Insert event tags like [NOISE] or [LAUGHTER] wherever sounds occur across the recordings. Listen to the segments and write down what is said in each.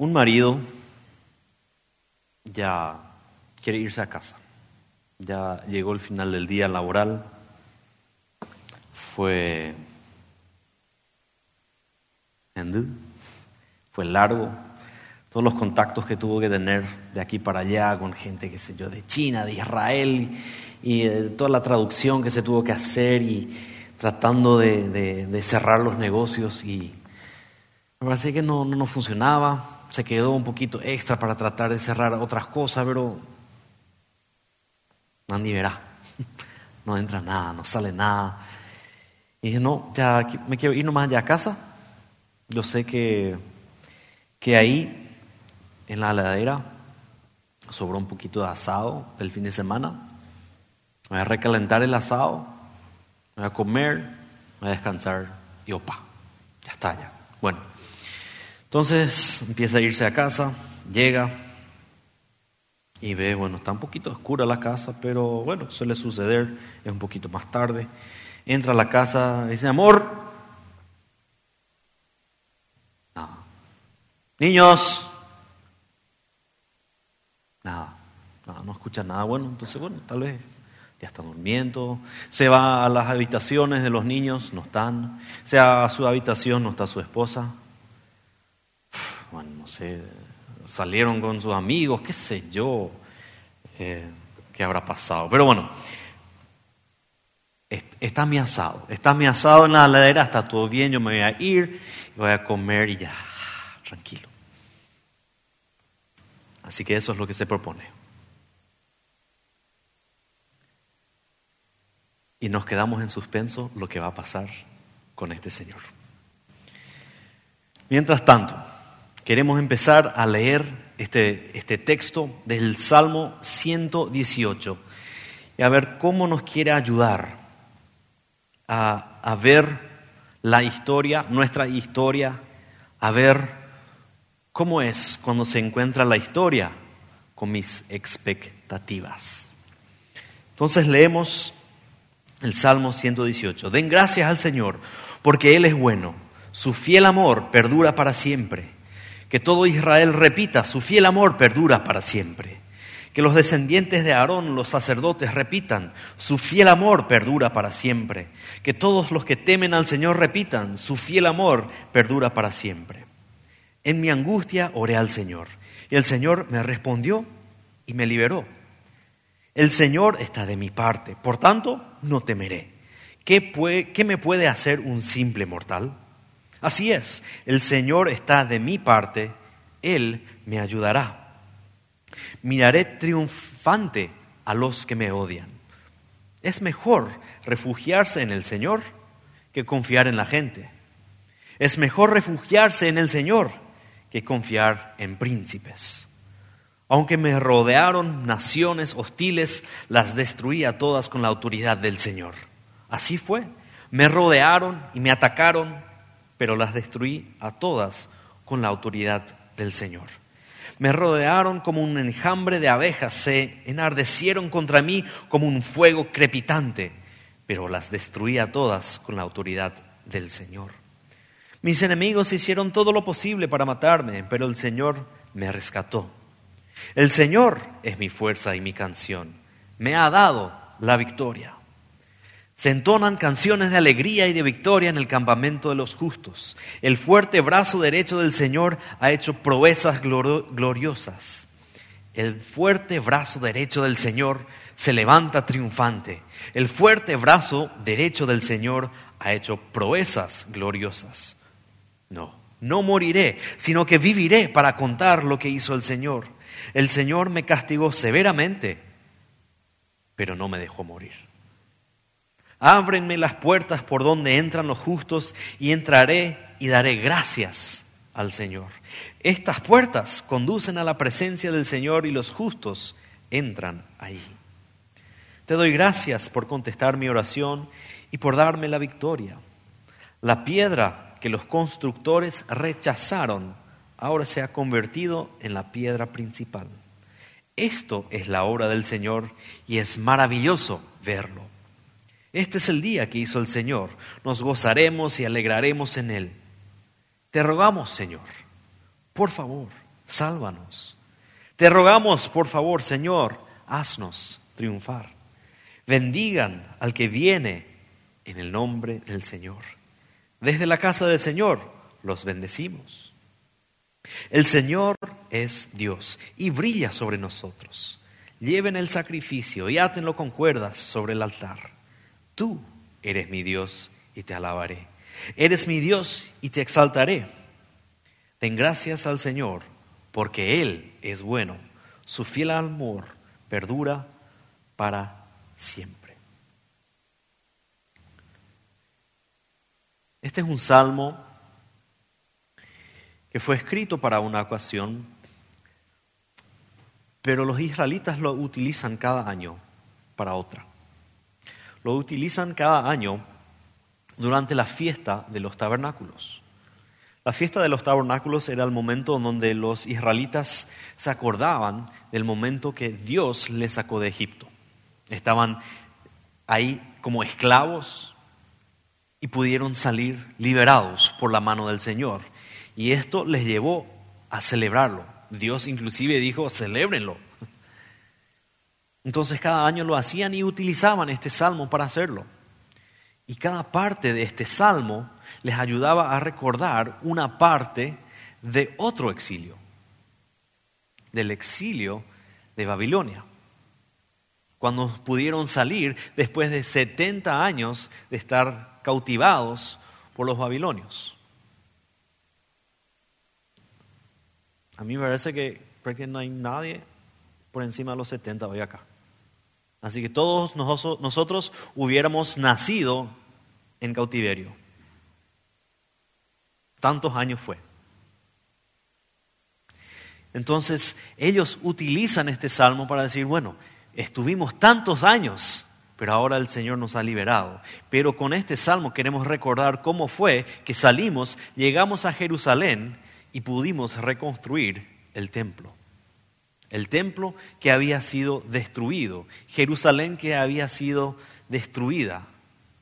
Un marido ya quiere irse a casa. Ya llegó el final del día laboral. Fue fue largo. Todos los contactos que tuvo que tener de aquí para allá con gente, qué sé yo, de China, de Israel, y, eh, toda la traducción que se tuvo que hacer y tratando de, cerrar los negocios. Y me parece que no, no funcionaba. Se quedó un poquito extra para tratar de cerrar otras cosas, pero nadie verá. [LAUGHS] No entra nada, no sale nada. Y dije, no, ya me quiero ir nomás ya a casa. Yo sé que, que ahí, en la heladera, sobró un poquito de asado del fin de semana. Voy a recalentar el asado, voy a comer, voy a descansar y opa, ya está ya. Bueno, entonces empieza a irse a casa, llega y ve, bueno, está un poquito oscura la casa, pero bueno, suele suceder, es un poquito más tarde. Entra a la casa, dice, amor, Niños. Nada, nada, no escucha nada bueno. Entonces, bueno, tal vez ya está durmiendo. Se va a las habitaciones de los niños, no están. Se va a su habitación, no está su esposa. Bueno, no sé, salieron con sus amigos, qué sé yo, eh, qué habrá pasado. Pero bueno, está mi asado, está mi asado en la ladera, está todo bien, yo me voy a ir, voy a comer y ya, tranquilo. Así que eso es lo que se propone. Y nos quedamos en suspenso lo que va a pasar con este Señor. Mientras tanto, queremos empezar a leer este, este texto del Salmo 118 y a ver cómo nos quiere ayudar a, a ver la historia, nuestra historia, a ver ¿Cómo es cuando se encuentra la historia con mis expectativas? Entonces leemos el Salmo 118. Den gracias al Señor, porque Él es bueno. Su fiel amor perdura para siempre. Que todo Israel repita, su fiel amor perdura para siempre. Que los descendientes de Aarón, los sacerdotes, repitan, su fiel amor perdura para siempre. Que todos los que temen al Señor repitan, su fiel amor perdura para siempre. En mi angustia oré al Señor y el Señor me respondió y me liberó. El Señor está de mi parte, por tanto no temeré. ¿Qué, ¿Qué, me puede hacer un simple mortal? Así es, el Señor está de mi parte, Él me ayudará. Miraré triunfante a los que me odian. Es mejor refugiarse en el Señor que confiar en la gente. Es mejor refugiarse en el Señor que confiar en príncipes. Aunque me rodearon naciones hostiles, las destruí a todas con la autoridad del Señor. Así fue. Me rodearon y me atacaron, pero las destruí a todas con la autoridad del Señor. Me rodearon como un enjambre de abejas, se enardecieron contra mí como un fuego crepitante, pero las destruí a todas con la autoridad del Señor. Mis enemigos hicieron todo lo posible para matarme, pero el Señor me rescató. El Señor es mi fuerza y mi canción. Me ha dado la victoria. Se entonan canciones de alegría y de victoria en el campamento de los justos. El fuerte brazo derecho del Señor ha hecho proezas gloriosas. El fuerte brazo derecho del Señor se levanta triunfante. El fuerte brazo derecho del Señor ha hecho proezas gloriosas. No, no moriré, sino que viviré para contar lo que hizo el Señor. El Señor me castigó severamente, pero no me dejó morir. Ábrenme las puertas por donde entran los justos y entraré y daré gracias al Señor. Estas puertas conducen a la presencia del Señor y los justos entran ahí. Te doy gracias por contestar mi oración y por darme la victoria. La piedra que los constructores rechazaron, ahora se ha convertido en la piedra principal. Esto es la obra del Señor y es maravilloso verlo. Este es el día que hizo el Señor. Nos gozaremos y alegraremos en él. Te rogamos, Señor, por favor, sálvanos. Te rogamos, por favor, Señor, haznos triunfar. Bendigan al que viene en el nombre del Señor. Desde la casa del Señor los bendecimos. El Señor es Dios y brilla sobre nosotros. Lleven el sacrificio y átenlo con cuerdas sobre el altar. Tú eres mi Dios y te alabaré. Eres mi Dios y te exaltaré. Den gracias al Señor porque Él es bueno. Su fiel amor perdura para siempre. Este es un salmo que fue escrito para una ocasión, pero los israelitas lo utilizan cada año para otra. Lo utilizan cada año durante la fiesta de los tabernáculos. La fiesta de los tabernáculos era el momento en donde los israelitas se acordaban del momento que Dios les sacó de Egipto. Estaban ahí como esclavos y pudieron salir liberados por la mano del Señor. Y esto les llevó a celebrarlo. Dios inclusive dijo, celébrenlo. Entonces cada año lo hacían y utilizaban este salmo para hacerlo. Y cada parte de este salmo les ayudaba a recordar una parte de otro exilio, del exilio de Babilonia. Cuando pudieron salir después de 70 años de estar cautivados por los babilonios. A mí me parece que prácticamente no hay nadie por encima de los 70 hoy acá. Así que todos nosotros hubiéramos nacido en cautiverio. Tantos años fue. Entonces ellos utilizan este salmo para decir, bueno, estuvimos tantos años, pero ahora el Señor nos ha liberado. Pero con este salmo queremos recordar cómo fue que salimos, llegamos a Jerusalén y pudimos reconstruir el templo. El templo que había sido destruido, Jerusalén que había sido destruida,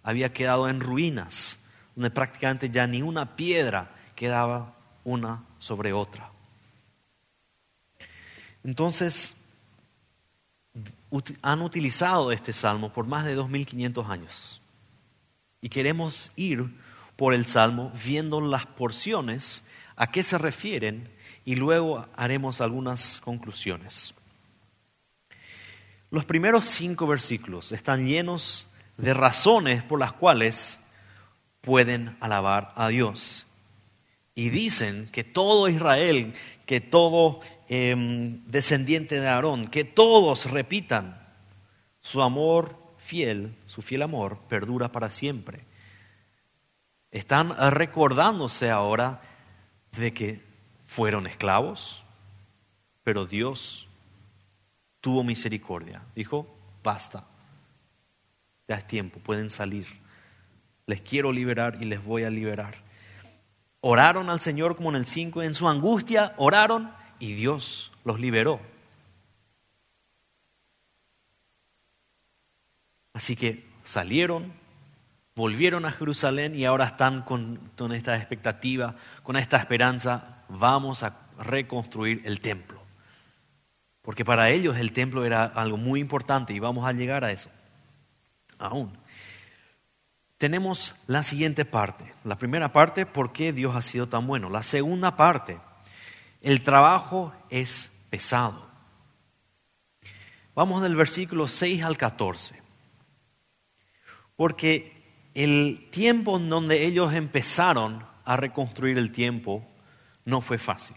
había quedado en ruinas donde prácticamente ya ni una piedra quedaba una sobre otra. Entonces, han utilizado este salmo por más de 2500 años. Y queremos ir por el salmo viendo las porciones, a qué se refieren y luego haremos algunas conclusiones. Los primeros cinco versículos están llenos de razones por las cuales pueden alabar a Dios. Y dicen que todo Israel, que todo em, descendiente de Aarón, que todos repitan, su amor fiel, su fiel amor, perdura para siempre. Están recordándose ahora de que fueron esclavos, pero Dios tuvo misericordia. Dijo, basta, ya es tiempo, pueden salir. Les quiero liberar y les voy a liberar. Oraron al Señor como en el 5, en su angustia oraron y Dios los liberó. Así que salieron, volvieron a Jerusalén y ahora están con, con, esta expectativa, con esta esperanza, vamos a reconstruir el templo. Porque para ellos el templo era algo muy importante y vamos a llegar a eso aún. Tenemos la siguiente parte. La primera parte, ¿por qué Dios ha sido tan bueno? La segunda parte, el trabajo es pesado. Vamos del versículo 6 al 14. Porque el tiempo en donde ellos empezaron a reconstruir el tiempo no fue fácil.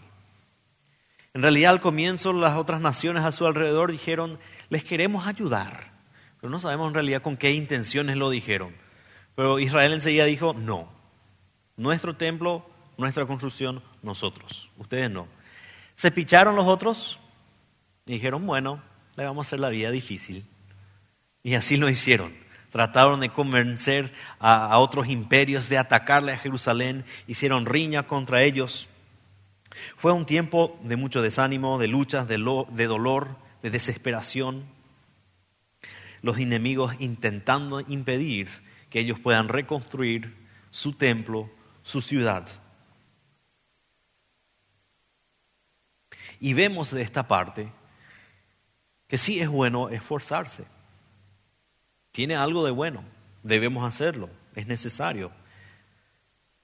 En realidad al comienzo las otras naciones a su alrededor dijeron, les queremos ayudar, pero no sabemos en realidad con qué intenciones lo dijeron. Pero Israel enseguida dijo, no, nuestro templo, nuestra construcción, nosotros, ustedes no. Se picharon los otros y dijeron, bueno, le vamos a hacer la vida difícil. Y así lo hicieron. Trataron de convencer a, otros imperios de atacarle a Jerusalén, hicieron riña contra ellos. Fue un tiempo de mucho desánimo, de luchas, de dolor, de desesperación los enemigos intentando impedir que ellos puedan reconstruir su templo, su ciudad. Y vemos de esta parte que sí es bueno esforzarse. Tiene algo de bueno, debemos hacerlo, es necesario.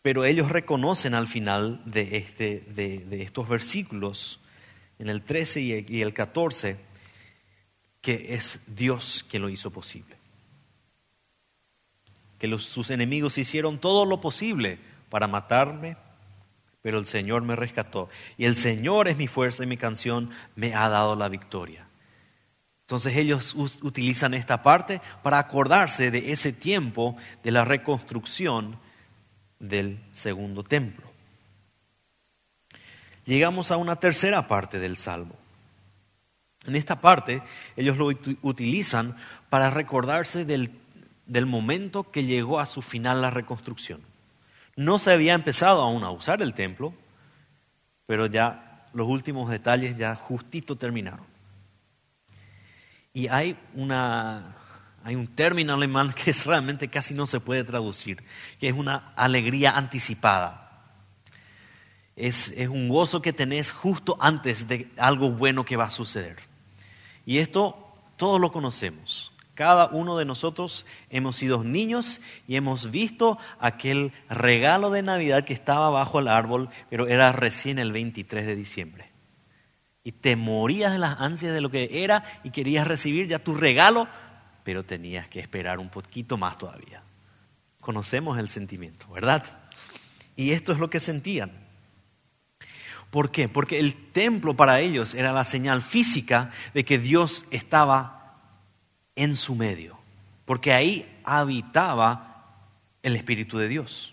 Pero ellos reconocen al final de, este, de, estos versículos, en el 13 y el 14, que es Dios quien lo hizo posible. Que sus enemigos hicieron todo lo posible para matarme, pero el Señor me rescató. Y el Señor es mi fuerza y mi canción me ha dado la victoria. Entonces ellos utilizan esta parte para acordarse de ese tiempo de la reconstrucción del segundo templo. Llegamos a una tercera parte del Salmo. En esta parte ellos lo utilizan para recordarse del, del momento que llegó a su final la reconstrucción. No se había empezado aún a usar el templo, pero ya los últimos detalles ya justito terminaron. Y hay, una, hay un término alemán que realmente casi no se puede traducir, que es una alegría anticipada. Es, es un gozo que tenés justo antes de algo bueno que va a suceder. Y esto todos lo conocemos. Cada uno de nosotros hemos sido niños y hemos visto aquel regalo de Navidad que estaba bajo el árbol, pero era recién el 23 de diciembre. Y te morías de las ansias de lo que era y querías recibir ya tu regalo, pero tenías que esperar un poquito más todavía. Conocemos el sentimiento, ¿verdad? Y esto es lo que sentían. ¿Por qué? Porque el templo para ellos era la señal física de que Dios estaba en su medio, porque ahí habitaba el Espíritu de Dios.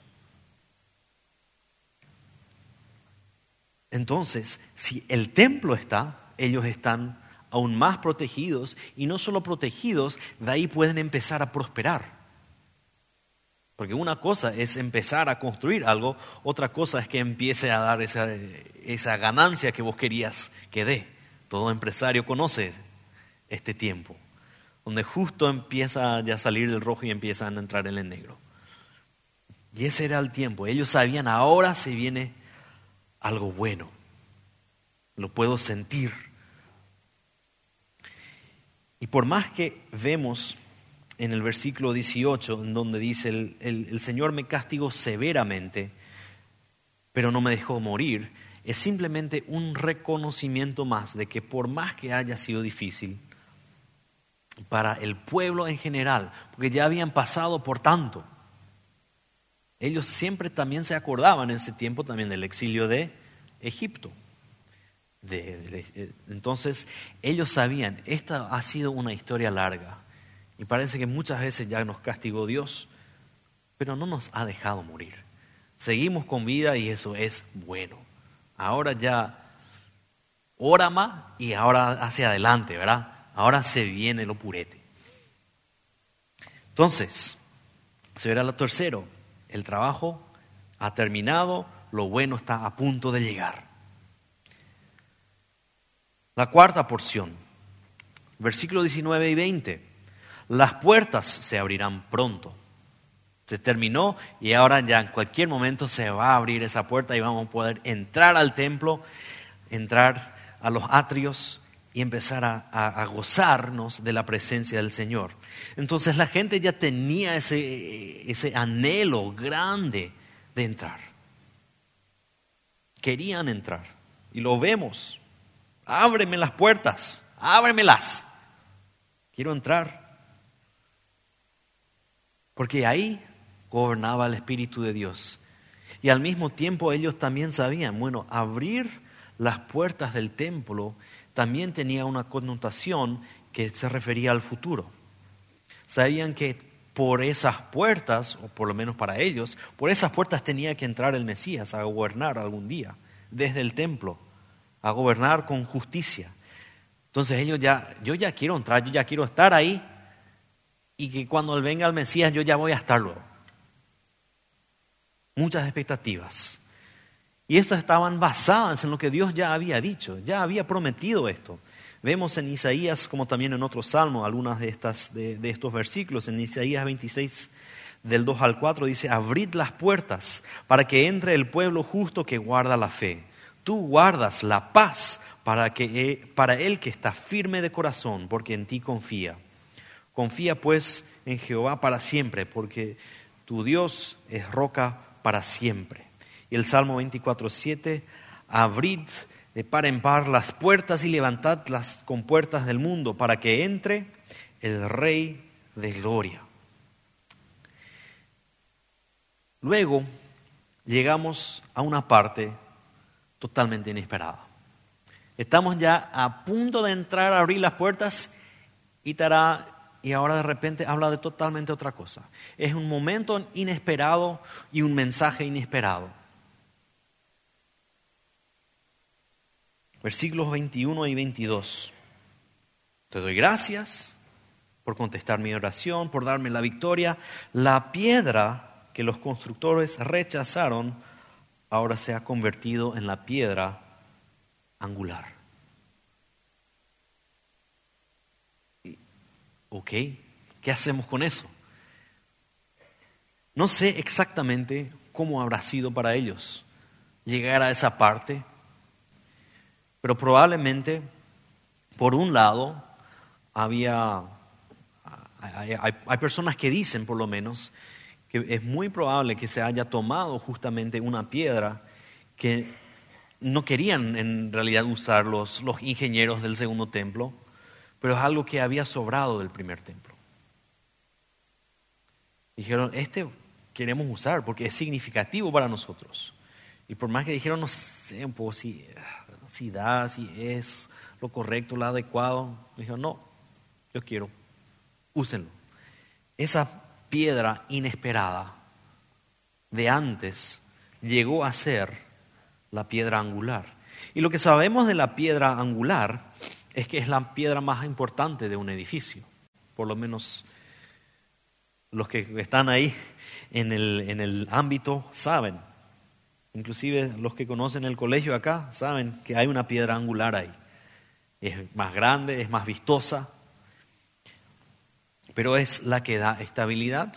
Entonces, si el templo está, ellos están aún más protegidos y no solo protegidos, de ahí pueden empezar a prosperar. Porque una cosa es empezar a construir algo, otra cosa es que empiece a dar esa, esa ganancia que vos querías que dé. Todo empresario conoce este tiempo donde justo empieza ya a salir del rojo y empiezan a entrar en el negro. Y ese era el tiempo. Ellos sabían, ahora se viene algo bueno. Lo puedo sentir. Y por más que vemos en el versículo 18, en donde dice, el, el Señor me castigó severamente, pero no me dejó morir, es simplemente un reconocimiento más de que por más que haya sido difícil, para el pueblo en general, porque ya habían pasado por tanto. Ellos siempre también se acordaban en ese tiempo también del exilio de Egipto. Entonces ellos sabían, esta ha sido una historia larga y parece que muchas veces ya nos castigó Dios, pero no nos ha dejado morir. Seguimos con vida y eso es bueno. Ahora ya ora más y ahora hacia adelante, ¿verdad? ahora se viene lo purete. Entonces, eso era lo tercero. El trabajo ha terminado, lo bueno está a punto de llegar. La cuarta porción, versículo 19 y 20. Las puertas se abrirán pronto. Se terminó y ahora ya en cualquier momento se va a abrir esa puerta y vamos a poder entrar al templo, entrar a los atrios y empezar a, gozarnos de la presencia del Señor. Entonces la gente ya tenía ese, ese anhelo grande de entrar. Querían entrar y lo vemos. Ábreme las puertas, ábremelas. Quiero entrar. Porque ahí gobernaba el Espíritu de Dios. Y al mismo tiempo ellos también sabían, bueno, abrir las puertas del templo también tenía una connotación que se refería al futuro. Sabían que por esas puertas, o por lo menos para ellos, por esas puertas tenía que entrar el Mesías a gobernar algún día, desde el templo, a gobernar con justicia. Entonces ellos ya, yo ya quiero entrar, yo ya quiero estar ahí, y que cuando venga el Mesías yo ya voy a estar luego. Muchas expectativas. Y estas estaban basadas en lo que Dios ya había dicho, ya había prometido esto. Vemos en Isaías, como también en otros salmos, algunas de, estas, de, de estos versículos. En Isaías 26, del 2 al 4, dice, abrid las puertas para que entre el pueblo justo que guarda la fe. Tú guardas la paz para, que, para el que está firme de corazón, porque en ti confía. Confía pues en Jehová para siempre, porque tu Dios es roca para siempre. Y el Salmo 24, 7, abrid de par en par las puertas y levantad las compuertas del mundo para que entre el Rey de Gloria. Luego llegamos a una parte totalmente inesperada. Estamos ya a punto de entrar a abrir las puertas y, y ahora de repente habla de totalmente otra cosa. Es un momento inesperado y un mensaje inesperado. Versículos 21 y 22. Te doy gracias por contestar mi oración, por darme la victoria. La piedra que los constructores rechazaron ahora se ha convertido en la piedra angular. ¿Ok? ¿Qué hacemos con eso? No sé exactamente cómo habrá sido para ellos llegar a esa parte, pero probablemente, por un lado, había, hay, hay personas que dicen por lo menos es muy probable que se haya tomado justamente una piedra que no querían en realidad usar los, los ingenieros del segundo templo, pero es algo que había sobrado del primer templo. Dijeron, este queremos usar porque es significativo para nosotros. Y por más que dijeron, no sé, pues, si, si da, si es lo correcto, lo adecuado, dijeron, no, yo quiero, úsenlo. Esa piedra inesperada de antes llegó a ser la piedra angular. Y lo que sabemos de la piedra angular es que es la piedra más importante de un edificio. Por lo menos los que están ahí en el, en el ámbito saben. Inclusive los que conocen el colegio acá saben que hay una piedra angular ahí. Es más grande, es más vistosa, pero es la que da estabilidad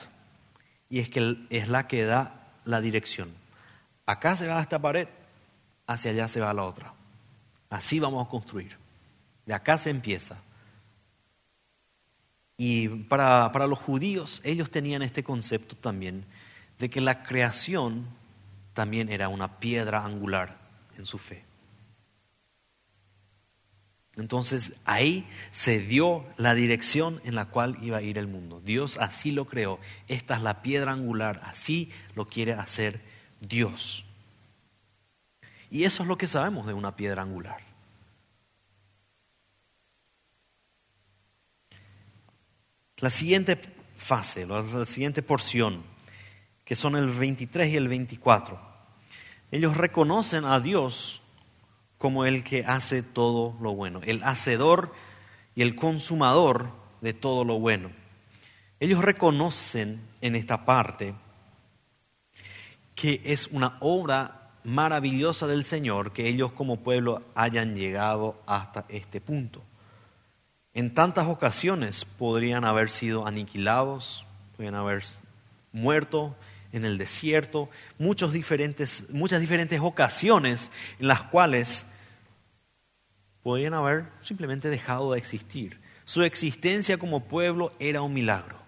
y es, que es la que da la dirección. Acá se va esta pared, hacia allá se va la otra. Así vamos a construir. De acá se empieza. Y para, para los judíos, ellos tenían este concepto también de que la creación también era una piedra angular en su fe. Entonces ahí se dio la dirección en la cual iba a ir el mundo. Dios así lo creó. Esta es la piedra angular. Así lo quiere hacer Dios. Y eso es lo que sabemos de una piedra angular. La siguiente fase, la siguiente porción, que son el 23 y el 24, ellos reconocen a Dios como el que hace todo lo bueno, el hacedor y el consumador de todo lo bueno. Ellos reconocen en esta parte que es una obra maravillosa del Señor que ellos como pueblo hayan llegado hasta este punto. En tantas ocasiones podrían haber sido aniquilados, podrían haber muerto en el desierto, muchas diferentes ocasiones en las cuales podrían haber simplemente dejado de existir. Su existencia como pueblo era un milagro.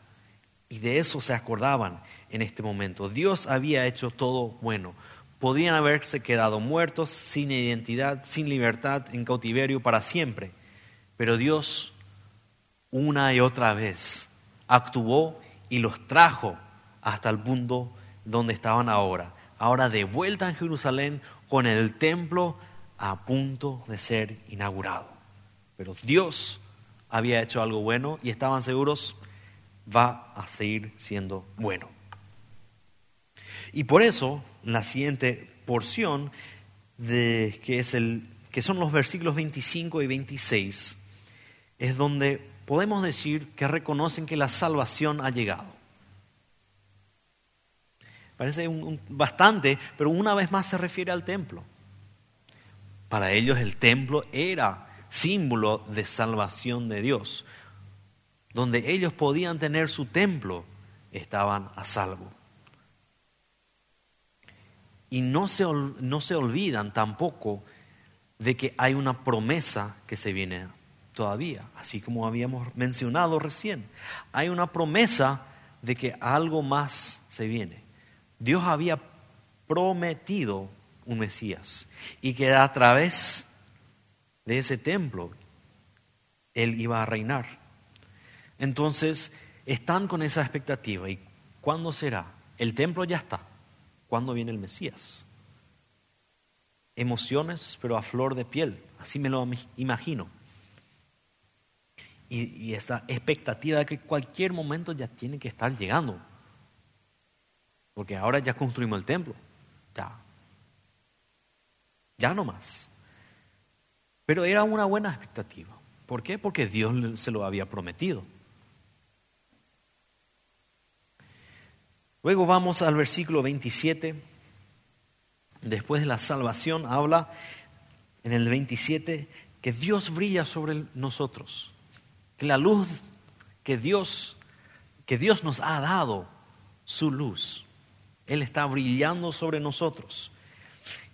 Y de eso se acordaban en este momento. Dios había hecho todo bueno. Podrían haberse quedado muertos, sin identidad, sin libertad, en cautiverio para siempre. Pero Dios, una y otra vez, actuó y los trajo hasta el punto donde estaban ahora. Ahora de vuelta en Jerusalén con el templo a punto de ser inaugurado. Pero Dios había hecho algo bueno y estaban seguros, va a seguir siendo bueno. Y por eso, la siguiente porción, de, que, es el, que son los versículos 25 y 26, es donde podemos decir que reconocen que la salvación ha llegado. Parece bastante, pero una vez más se refiere al templo. Para ellos el templo era símbolo de salvación de Dios. Donde ellos podían tener su templo, estaban a salvo. Y no se, no se olvidan tampoco de que hay una promesa que se viene todavía, así como habíamos mencionado recién. Hay una promesa de que algo más se viene. Dios había prometido un Mesías y que a través de ese templo Él iba a reinar. Entonces, están con esa expectativa. ¿Y cuándo será? El templo ya está. ¿Cuándo viene el Mesías? Emociones, pero a flor de piel. Así me lo imagino. Y, y esta expectativa de que cualquier momento ya tiene que estar llegando. Porque ahora ya construimos el templo. Ya. Ya no más. Pero era una buena expectativa. ¿Por qué? Porque Dios se lo había prometido. Luego vamos al versículo 27. Después de la salvación habla en el 27 que Dios brilla sobre nosotros, que la luz que Dios que Dios nos ha dado su luz. Él está brillando sobre nosotros.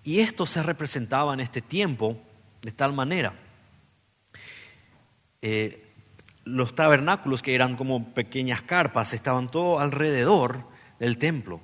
Y esto se representaba en este tiempo de tal manera. Eh, los tabernáculos, que eran como pequeñas carpas, estaban todo alrededor del templo.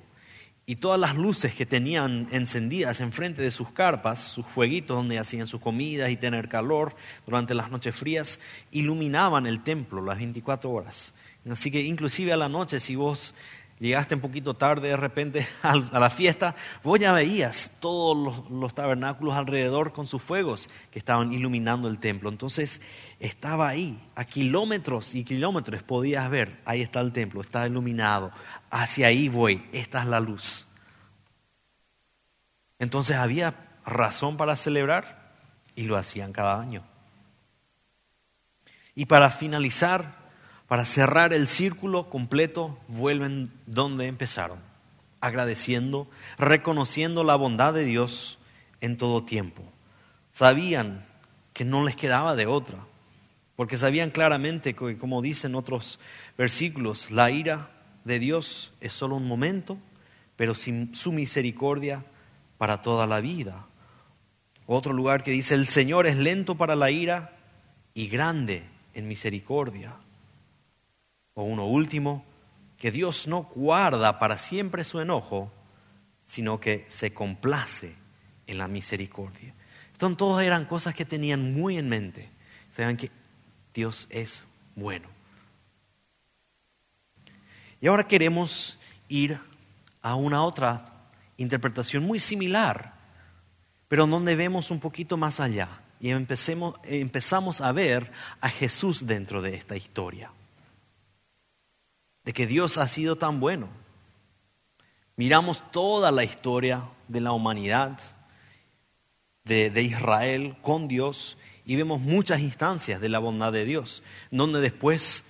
Y todas las luces que tenían encendidas enfrente de sus carpas, sus fueguitos donde hacían sus comidas y tener calor durante las noches frías, iluminaban el templo las 24 horas. Así que inclusive a la noche, si vos llegaste un poquito tarde de repente [LAUGHS] a la fiesta, vos ya veías todos los, tabernáculos alrededor con sus fuegos que estaban iluminando el templo. Entonces estaba ahí, a kilómetros y kilómetros podías ver, ahí está el templo, está iluminado, hacia ahí voy, esta es la luz. Entonces había razón para celebrar y lo hacían cada año. Y para finalizar, para cerrar el círculo completo, vuelven donde empezaron, agradeciendo, reconociendo la bondad de Dios en todo tiempo. Sabían que no les quedaba de otra, porque sabían claramente que, como dicen otros versículos, la ira de Dios es solo un momento, pero sin su misericordia para toda la vida. Otro lugar que dice, el Señor es lento para la ira y grande en misericordia. O uno último, que Dios no guarda para siempre su enojo, sino que se complace en la misericordia. Entonces, todas eran cosas que tenían muy en mente. Saben que Dios es bueno. Y ahora queremos ir a una otra interpretación muy similar, pero donde vemos un poquito más allá y empecemos, empezamos a ver a Jesús dentro de esta historia de que Dios ha sido tan bueno. Miramos toda la historia de la humanidad, de, Israel con Dios, y vemos muchas instancias de la bondad de Dios, donde después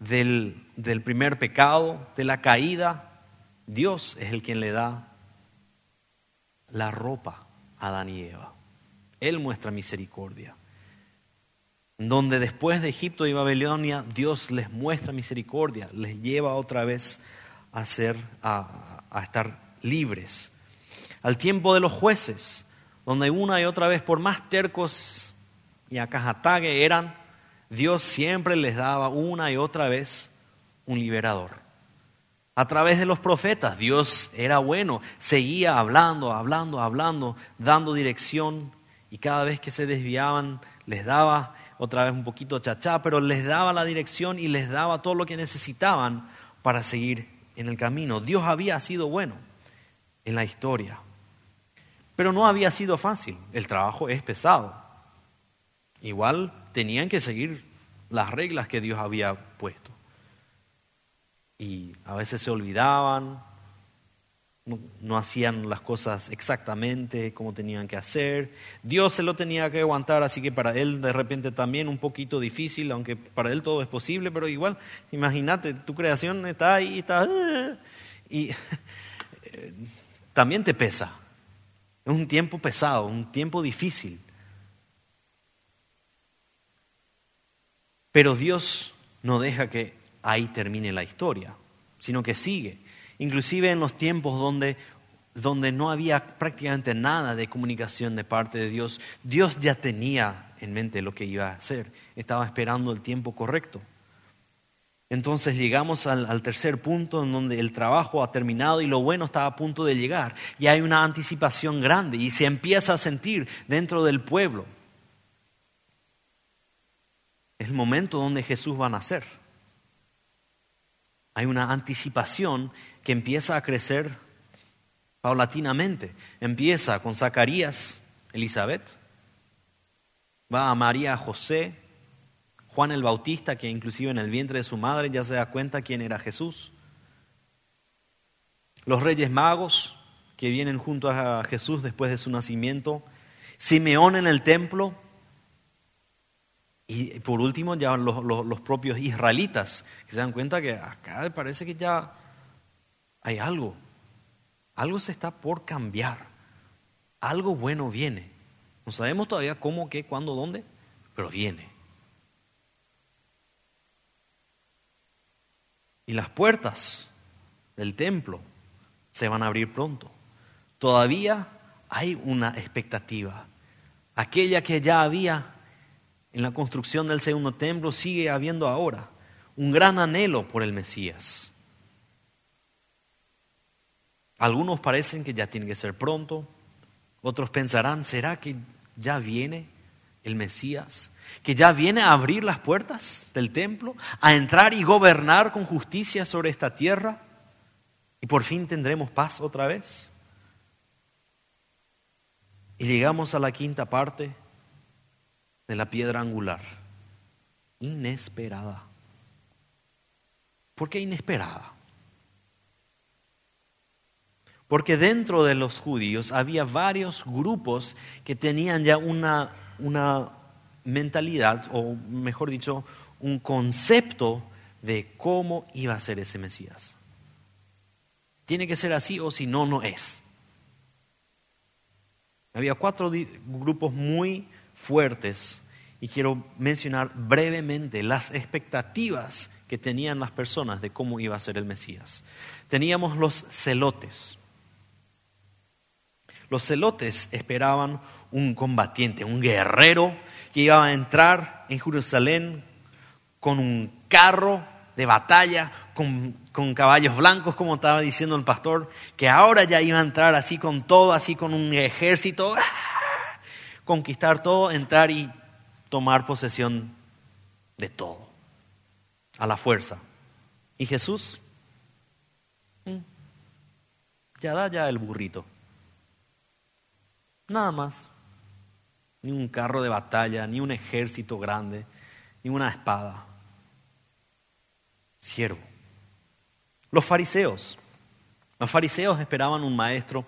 del, del primer pecado, de la caída, Dios es el quien le da la ropa a Adán y Eva. Él muestra misericordia donde después de Egipto y Babilonia Dios les muestra misericordia, les lleva otra vez a, ser, a, estar libres. Al tiempo de los jueces, donde una y otra vez, por más tercos y acajatague eran, Dios siempre les daba una y otra vez un liberador. A través de los profetas, Dios era bueno, seguía hablando, hablando, hablando, dando dirección y cada vez que se desviaban les daba otra vez un poquito chachá, pero les daba la dirección y les daba todo lo que necesitaban para seguir en el camino. Dios había sido bueno en la historia, pero no había sido fácil. El trabajo es pesado. Igual tenían que seguir las reglas que Dios había puesto. Y a veces se olvidaban, no, hacían las cosas exactamente como tenían que hacer. Dios se lo tenía que aguantar, así que para él de repente también un poquito difícil, aunque para él todo es posible, pero igual, imagínate, tu creación está ahí, está... Y [LAUGHS] también te pesa. Es un tiempo pesado, un tiempo difícil. Pero Dios no deja que ahí termine la historia, sino que sigue inclusive en los tiempos donde donde no había prácticamente nada de comunicación de parte de Dios, Dios ya tenía en mente lo que iba a hacer, estaba esperando el tiempo correcto. Entonces llegamos al, tercer punto en donde el trabajo ha terminado y lo bueno está a punto de llegar. Y hay una anticipación grande y se empieza a sentir dentro del pueblo. Es el momento donde Jesús va a nacer. Hay una anticipación que empieza a crecer paulatinamente. Empieza con Zacarías, Elizabeth, va a María José, Juan el Bautista, que inclusive en el vientre de su madre ya se da cuenta quién era Jesús. Los reyes magos que vienen junto a Jesús después de su nacimiento. Simeón en el templo. Y por último ya los, los propios israelitas, que se dan cuenta que acá parece que ya hay algo. Algo se está por cambiar. Algo bueno viene. No sabemos todavía cómo, qué, cuándo, dónde, pero viene. Y las puertas del templo se van a abrir pronto. Todavía hay una expectativa. Aquella que ya había en la construcción del segundo templo sigue habiendo ahora. Un gran anhelo por el Mesías. Algunos parecen que ya tiene que ser pronto. Otros pensarán, ¿será que ya viene el Mesías? que ya viene a abrir las puertas del templo, a entrar y gobernar con justicia sobre esta tierra, y por fin tendremos paz otra vez. Y llegamos a la quinta parte de la piedra angular, inesperada. ¿Por qué inesperada? Porque dentro de los judíos había varios grupos que tenían ya una, una mentalidad, o mejor dicho, un concepto de cómo iba a ser ese Mesías. Tiene que ser así o si no, no es. Había cuatro grupos muy fuertes y quiero mencionar brevemente las expectativas que tenían las personas de cómo iba a ser el Mesías. Teníamos los celotes. Los celotes esperaban un combatiente, un guerrero que iba a entrar en Jerusalén con un carro de batalla, con, caballos blancos, como estaba diciendo el pastor, que ahora ya iba a entrar así con todo, así con un ejército, ¡ah! conquistar todo, entrar y tomar posesión de todo, a la fuerza. Y Jesús, mm, ya da ya el burrito, nada más ni un carro de batalla, ni un ejército grande, ni una espada. Siervo. Los fariseos. Los fariseos esperaban un maestro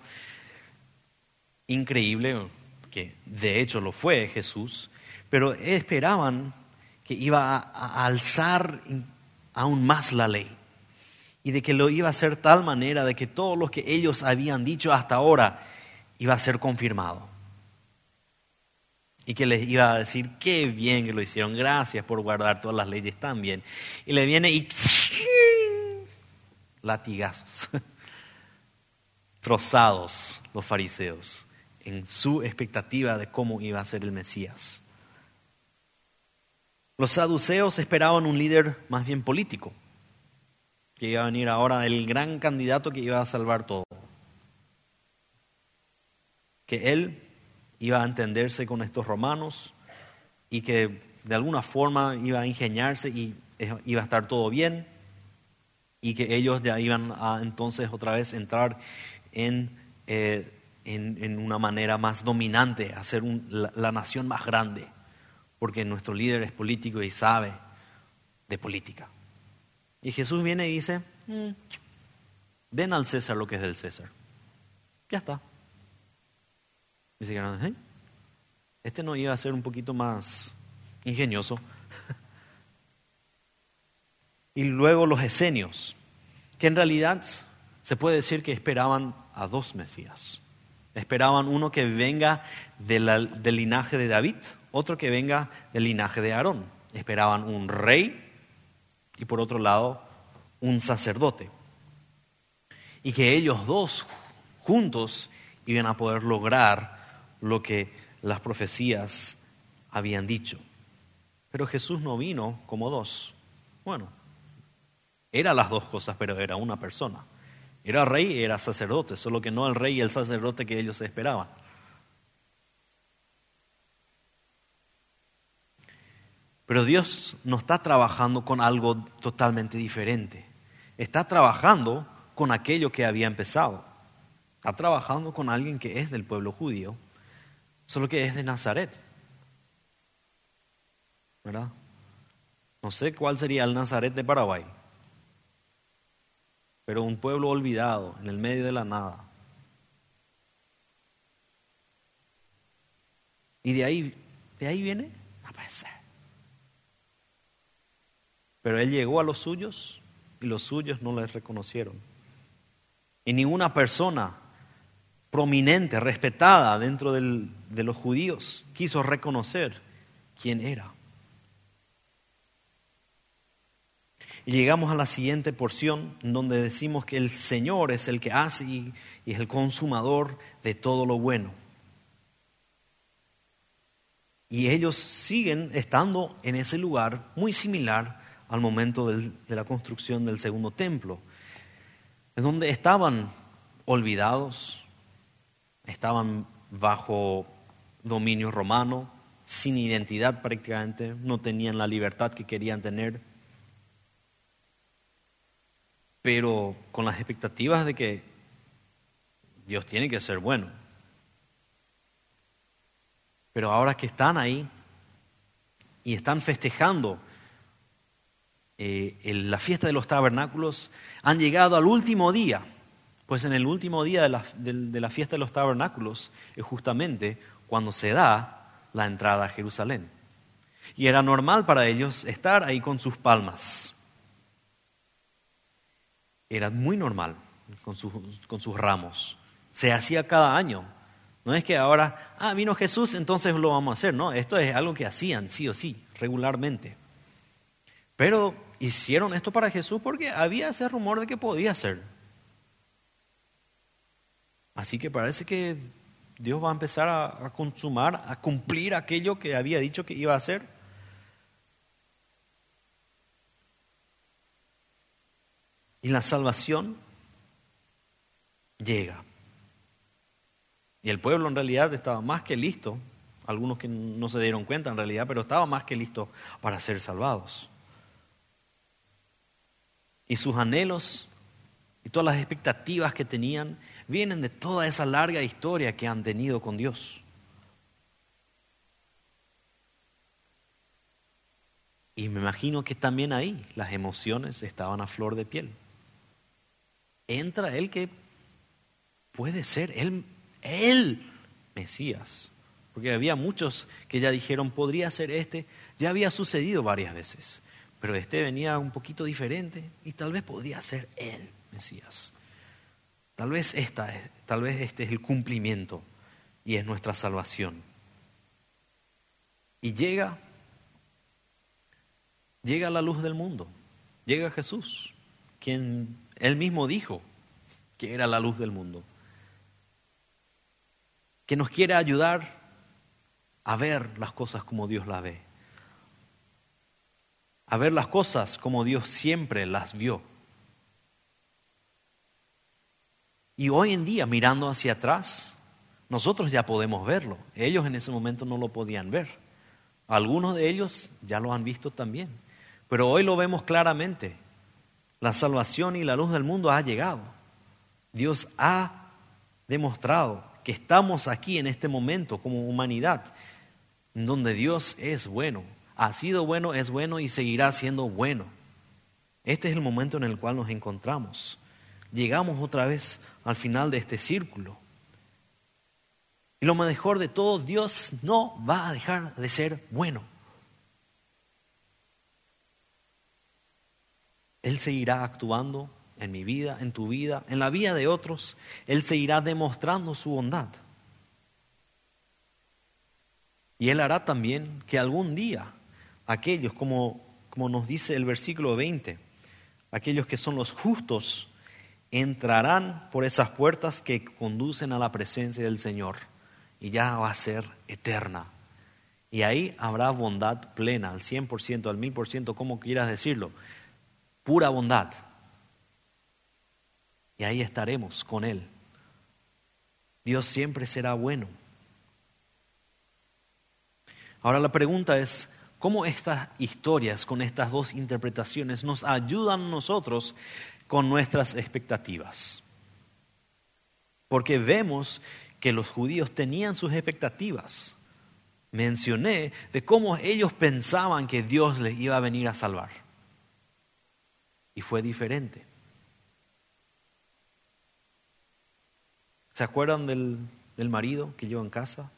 increíble, que de hecho lo fue Jesús, pero esperaban que iba a alzar aún más la ley y de que lo iba a hacer tal manera de que todo lo que ellos habían dicho hasta ahora iba a ser confirmado y que les iba a decir qué bien que lo hicieron, gracias por guardar todas las leyes tan bien. Y le viene y latigazos, [LAUGHS] trozados los fariseos en su expectativa de cómo iba a ser el Mesías. Los saduceos esperaban un líder más bien político, que iba a venir ahora el gran candidato que iba a salvar todo. Que él iba a entenderse con estos romanos y que de alguna forma iba a ingeniarse y iba a estar todo bien y que ellos ya iban a entonces otra vez entrar en, eh, en, una manera más dominante, a ser la, nación más grande, porque nuestro líder es político y sabe de política. Y Jesús viene y dice, mm, den al César lo que es del César. Ya está. Dice que este no iba a ser un poquito más ingenioso. [LAUGHS] y luego los esenios, que en realidad se puede decir que esperaban a dos Mesías. Esperaban uno que venga del linaje de David, otro que venga del linaje de Aarón. Esperaban un rey y por otro lado un sacerdote. Y que ellos dos juntos iban a poder lograr lo que las profecías habían dicho. Pero Jesús no vino como dos. Bueno, era las dos cosas, pero era una persona. Era rey era sacerdote, solo que no el rey y el sacerdote que ellos esperaban. Pero Dios no está trabajando con algo totalmente diferente. Está trabajando con aquello que había empezado. Está trabajando con alguien que es del pueblo judío, solo que es de Nazaret. ¿Verdad? No sé cuál sería el Nazaret de Paraguay, pero un pueblo olvidado en el medio de la nada. Y de ahí, de ahí viene, no puede. Pero él llegó a los suyos y los suyos no les reconocieron. Y ninguna persona prominente, respetada dentro de los judíos, quiso reconocer quién era. Llegamos a la siguiente porción donde decimos que el Señor es el que hace y es el consumador de todo lo bueno. Y ellos siguen estando en ese lugar muy similar al momento de la construcción del segundo templo, en donde estaban olvidados, estaban bajo dominio romano, sin identidad prácticamente, no tenían la libertad que querían tener, pero con las expectativas de que Dios tiene que ser bueno. Pero ahora que están ahí y están festejando eh, la fiesta de los tabernáculos, han llegado al último día, pues en el último día de la, de la fiesta de los tabernáculos es justamente cuando se da la entrada a Jerusalén. Y era normal para ellos estar ahí con sus palmas. Era muy normal con, con sus ramos. Se hacía cada año. No es que ahora, ah, vino Jesús, entonces lo vamos a hacer. No, esto es algo que hacían sí o sí, regularmente. Pero hicieron esto para Jesús porque había ese rumor de que podía ser. Así que parece que Dios va a empezar a, consumar, a cumplir aquello que había dicho que iba a hacer. Y la salvación llega. Y el pueblo en realidad estaba más que listo, algunos que no se dieron cuenta en realidad, pero estaba más que listo para ser salvados y sus anhelos y todas las expectativas que tenían vienen de toda esa larga historia que han tenido con Dios. Y me imagino que también ahí las emociones estaban a flor de piel. Entra el que puede ser él, él Mesías. Porque había muchos que ya dijeron, podría ser este. Ya había sucedido varias veces pero este venía un poquito diferente y tal vez podría ser él, Mesías. Tal vez, esta, tal vez este es el cumplimiento y es nuestra salvación. Y llega, llega la luz del mundo, llega Jesús, quien él mismo dijo que era la luz del mundo, que nos quiere ayudar a ver las cosas como Dios las ve a ver las cosas como Dios siempre las vio. Y hoy en día, mirando hacia atrás, nosotros ya podemos verlo. Ellos en ese momento no lo podían ver. Algunos de ellos ya lo han visto también. Pero hoy lo vemos claramente. La salvación y la luz del mundo ha llegado. Dios ha demostrado que estamos aquí en este momento como humanidad, donde Dios es bueno, ha sido bueno, es bueno y seguirá siendo bueno. Este es el momento en el cual nos encontramos. Llegamos otra vez al final de este círculo. Y lo mejor de todo, Dios no va a dejar de ser bueno. Él seguirá actuando en mi vida, en tu vida, en la vida de otros. Él seguirá demostrando su bondad. Y Él hará también que algún día aquellos, como, como nos dice el versículo 20, aquellos que son los justos entrarán por esas puertas que conducen a la presencia del Señor y ya va a ser eterna. Y ahí habrá bondad plena, al 100%, al 1000%, como quieras decirlo, pura bondad. Y ahí estaremos con Él. Dios siempre será bueno. Ahora la pregunta es, ¿cómo estas historias con estas dos interpretaciones nos ayudan a nosotros con nuestras expectativas? Porque vemos que los judíos tenían sus expectativas. Mencioné de cómo ellos pensaban que Dios les iba a venir a salvar. Y fue diferente. ¿Se acuerdan del, marido que llegó en casa?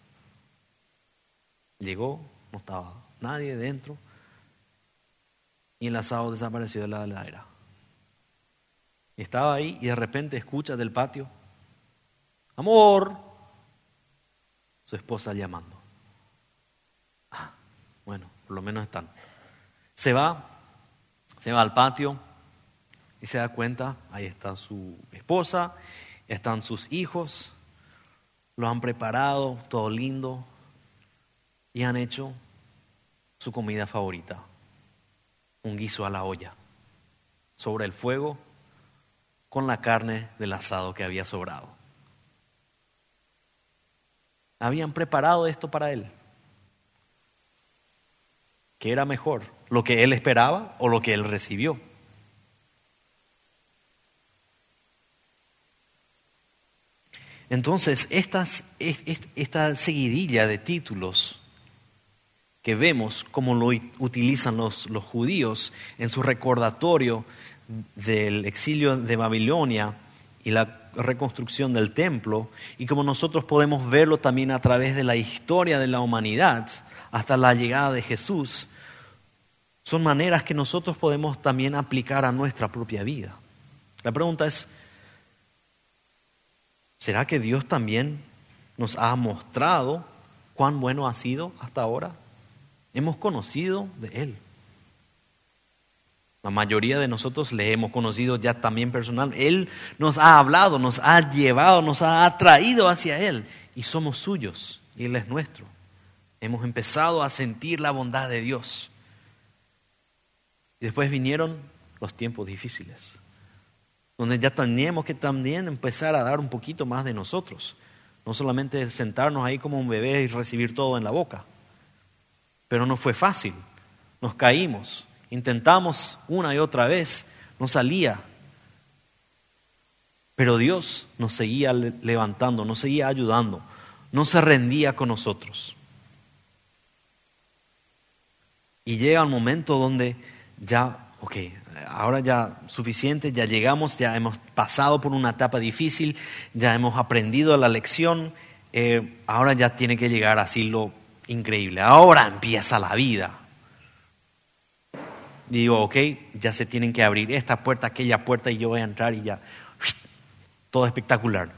Llegó, no estaba nadie dentro y el asado desapareció de la heladera. Estaba ahí y de repente escucha del patio, amor, su esposa llamando. Ah, bueno, por lo menos están. Se va, se va al patio y se da cuenta, ahí está su esposa están sus hijos, lo han preparado, todo lindo, y han hecho su comida favorita, un guiso a la olla, sobre el fuego, con la carne del asado que había sobrado. Habían preparado esto para él. ¿Qué era mejor? ¿Lo que él esperaba o lo que él recibió? Entonces, esta seguidilla de títulos que vemos como lo utilizan los, los judíos en su recordatorio del exilio de Babilonia y la reconstrucción del templo, y como nosotros podemos verlo también a través de la historia de la humanidad hasta la llegada de Jesús, son maneras que nosotros podemos también aplicar a nuestra propia vida. La pregunta es, ¿Será que Dios también nos ha mostrado cuán bueno ha sido hasta ahora? Hemos conocido de Él. La mayoría de nosotros le hemos conocido ya también personal. Él nos ha hablado, nos ha llevado, nos ha atraído hacia Él y somos suyos y Él es nuestro. Hemos empezado a sentir la bondad de Dios. Y después vinieron los tiempos difíciles donde ya teníamos que también empezar a dar un poquito más de nosotros, no solamente sentarnos ahí como un bebé y recibir todo en la boca. Pero no fue fácil, nos caímos, intentamos una y otra vez, no salía. Pero Dios nos seguía levantando, nos seguía ayudando, no se rendía con nosotros. Y llega un momento donde ya, ok, ahora ya suficiente, ya llegamos, ya hemos pasado por una etapa difícil, ya hemos aprendido la lección, eh, ahora ya tiene que llegar así lo increíble, ahora empieza la vida. digo, ok, ya se tienen que abrir esta puerta, aquella puerta y yo voy a entrar y ya, todo espectacular.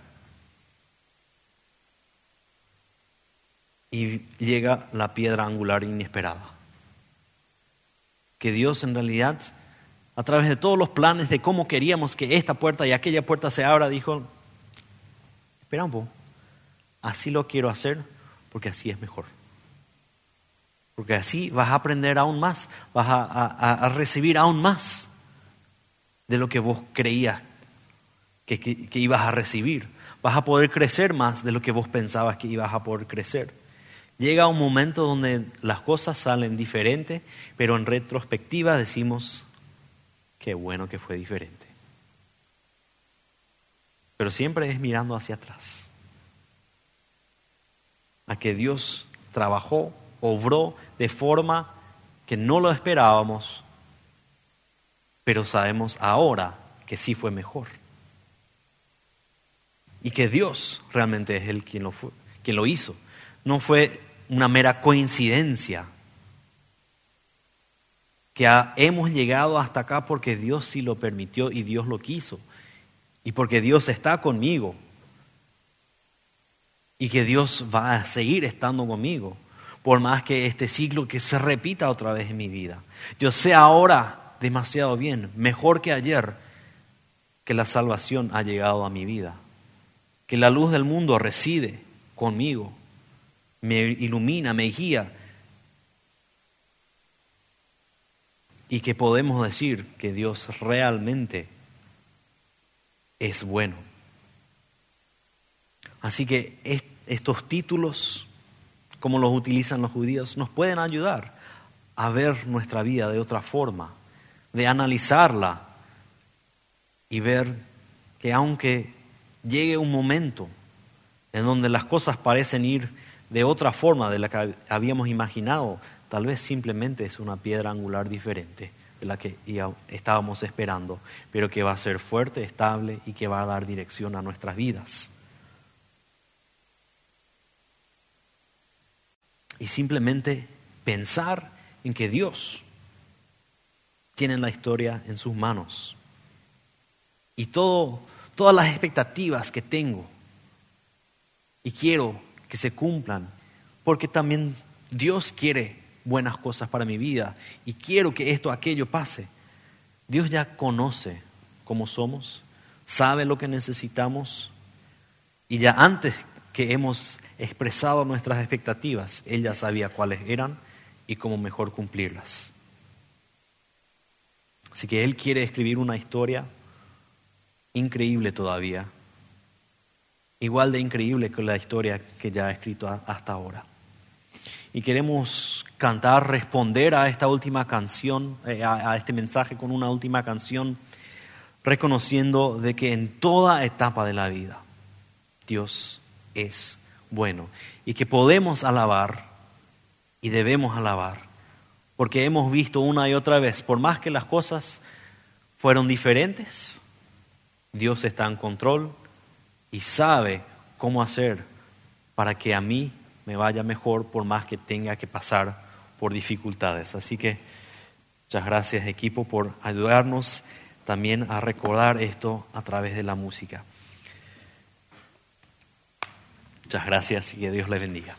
Y llega la piedra angular inesperada. Que Dios en realidad a través de todos los planes de cómo queríamos que esta puerta y aquella puerta se abra, dijo, espera un poco, así lo quiero hacer porque así es mejor. Porque así vas a aprender aún más, vas a, recibir aún más de lo que vos creías que, que ibas a recibir. Vas a poder crecer más de lo que vos pensabas que ibas a poder crecer. Llega un momento donde las cosas salen diferentes, pero en retrospectiva decimos, qué bueno que fue diferente. Pero siempre es mirando hacia atrás. A que Dios trabajó, obró de forma que no lo esperábamos, pero sabemos ahora que sí fue mejor. Y que Dios realmente es el quien lo, fue, quien lo hizo. No fue una mera coincidencia que hemos llegado hasta acá porque Dios sí lo permitió y Dios lo quiso. Y porque Dios está conmigo. Y que Dios va a seguir estando conmigo. Por más que este ciclo que se repita otra vez en mi vida. Yo sé ahora demasiado bien, mejor que ayer, que la salvación ha llegado a mi vida, que la luz del mundo reside conmigo, me ilumina, me guía, y que podemos decir que Dios realmente es bueno. Así que estos títulos, como los utilizan los judíos, nos pueden ayudar a ver nuestra vida de otra forma, de analizarla y ver que aunque llegue un momento en donde las cosas parecen ir de otra forma de la que habíamos imaginado, tal vez simplemente es una piedra angular diferente de la que estábamos esperando, pero que va a ser fuerte, estable y que va a dar dirección a nuestras vidas. Y simplemente pensar en que Dios tiene la historia en sus manos. Y todo, todas las expectativas que tengo y quiero que se cumplan, porque también Dios quiere buenas cosas para mi vida y quiero que esto, aquello pase. Dios ya conoce cómo somos, sabe lo que necesitamos y ya antes que hemos expresado nuestras expectativas, Él ya sabía cuáles eran y cómo mejor cumplirlas. Así que Él quiere escribir una historia increíble todavía, igual de increíble que la historia que ya ha escrito hasta ahora y queremos cantar, responder a esta última canción, eh, a, este mensaje con una última canción, reconociendo de que en toda etapa de la vida Dios es bueno y que podemos alabar y debemos alabar, porque hemos visto una y otra vez, por más que las cosas fueron diferentes, Dios está en control y sabe cómo hacer para que a mí me vaya mejor por más que tenga que pasar por dificultades. Así que muchas gracias equipo por ayudarnos también a recordar esto a través de la música. Muchas gracias y que Dios le bendiga.